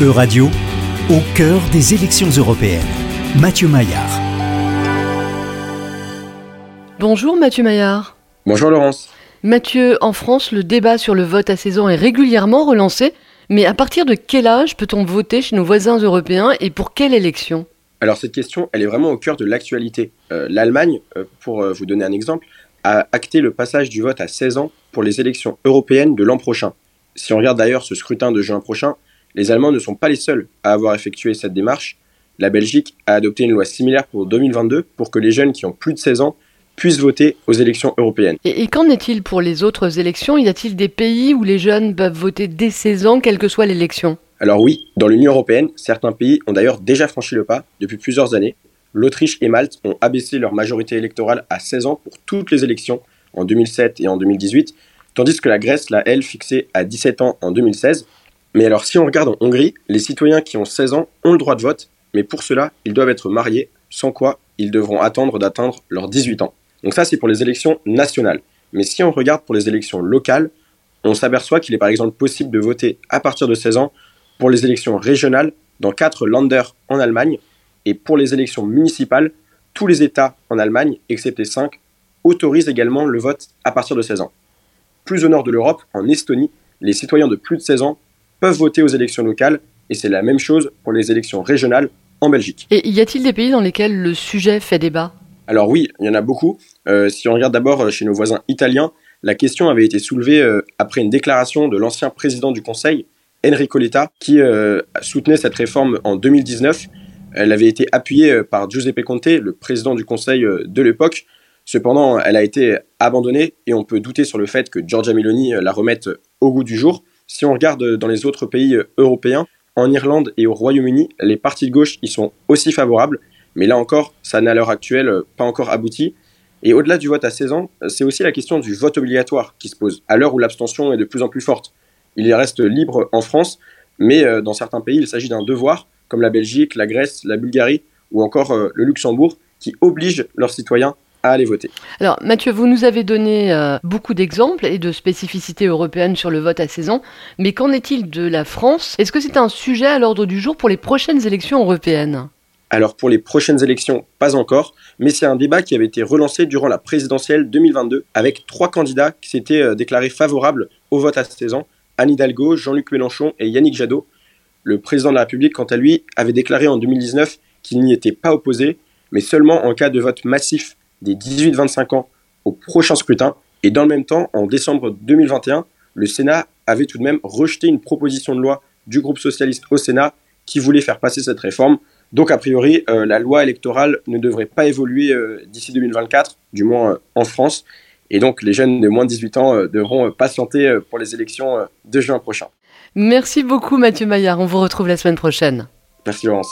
E-Radio, au cœur des élections européennes. Mathieu Maillard. Bonjour Mathieu Maillard. Bonjour Laurence. Mathieu, en France, le débat sur le vote à 16 ans est régulièrement relancé. Mais à partir de quel âge peut-on voter chez nos voisins européens et pour quelle élection? Alors cette question, elle est vraiment au cœur de l'actualité. Euh, L'Allemagne, euh, pour euh, vous donner un exemple, a acté le passage du vote à 16 ans pour les élections européennes de l'an prochain. Si on regarde d'ailleurs ce scrutin de juin prochain, les Allemands ne sont pas les seuls à avoir effectué cette démarche. La Belgique a adopté une loi similaire pour 2022 pour que les jeunes qui ont plus de 16 ans puissent voter aux élections européennes. Et, qu'en est-il pour les autres élections? Y a-t-il des pays où les jeunes peuvent voter dès 16 ans, quelle que soit l'élection? Alors oui, dans l'Union européenne, certains pays ont d'ailleurs déjà franchi le pas depuis plusieurs années. L'Autriche et Malte ont abaissé leur majorité électorale à 16 ans pour toutes les élections en 2007 et en 2018, tandis que la Grèce l'a, elle, fixée à 17 ans en 2016. Mais alors, si on regarde en Hongrie, les citoyens qui ont 16 ans ont le droit de vote, mais pour cela, ils doivent être mariés, sans quoi ils devront attendre d'atteindre leurs 18 ans. Donc ça, c'est pour les élections nationales. Mais si on regarde pour les élections locales, on s'aperçoit qu'il est par exemple possible de voter à partir de 16 ans pour les élections régionales dans quatre Länder en Allemagne, et pour les élections municipales, tous les États en Allemagne, excepté 5, autorisent également le vote à partir de 16 ans. Plus au nord de l'Europe, en Estonie, les citoyens de plus de 16 ans peuvent voter aux élections locales et c'est la même chose pour les élections régionales en Belgique. Et y a-t-il des pays dans lesquels le sujet fait débat? Alors oui, il y en a beaucoup. Euh, si on regarde d'abord euh, chez nos voisins italiens, la question avait été soulevée euh, après une déclaration de l'ancien président du Conseil, Enrico Letta, qui soutenait cette réforme en 2019. Elle avait été appuyée par Giuseppe Conte, le président du Conseil de l'époque. Cependant, elle a été abandonnée et on peut douter sur le fait que Giorgia Meloni la remette au goût du jour. Si on regarde dans les autres pays euh, européens, en Irlande et au Royaume-Uni, les partis de gauche y sont aussi favorables, mais là encore, ça n'a à l'heure actuelle euh, pas encore abouti. Et au-delà du vote à 16 ans, euh, c'est aussi la question du vote obligatoire qui se pose, à l'heure où l'abstention est de plus en plus forte. Il y reste libre en France, mais dans certains pays, il s'agit d'un devoir, comme la Belgique, la Grèce, la Bulgarie ou encore le Luxembourg, qui obligent leurs citoyens à aller voter. Alors Mathieu, vous nous avez donné euh, beaucoup d'exemples et de spécificités européennes sur le vote à 16 ans, mais qu'en est-il de la France? Est-ce que c'est un sujet à l'ordre du jour pour les prochaines élections européennes? Alors pour les prochaines élections, pas encore, mais c'est un débat qui avait été relancé durant la présidentielle 2022 avec trois candidats qui s'étaient euh, déclarés favorables au vote à 16 ans, Anne Hidalgo, Jean-Luc Mélenchon et Yannick Jadot. Le président de la République, quant à lui, avait déclaré en 2019 qu'il n'y était pas opposé, mais seulement en cas de vote massif des 18-25 ans au prochain scrutin. Et dans le même temps, en décembre 2021, le Sénat avait tout de même rejeté une proposition de loi du groupe socialiste au Sénat qui voulait faire passer cette réforme. Donc a priori, euh, la loi électorale ne devrait pas évoluer euh, d'ici 2024, du moins euh, en France. Et donc les jeunes de moins de 18 ans devront patienter pour les élections de juin prochain. Merci beaucoup Mathieu Maillard, on vous retrouve la semaine prochaine. Merci Laurence.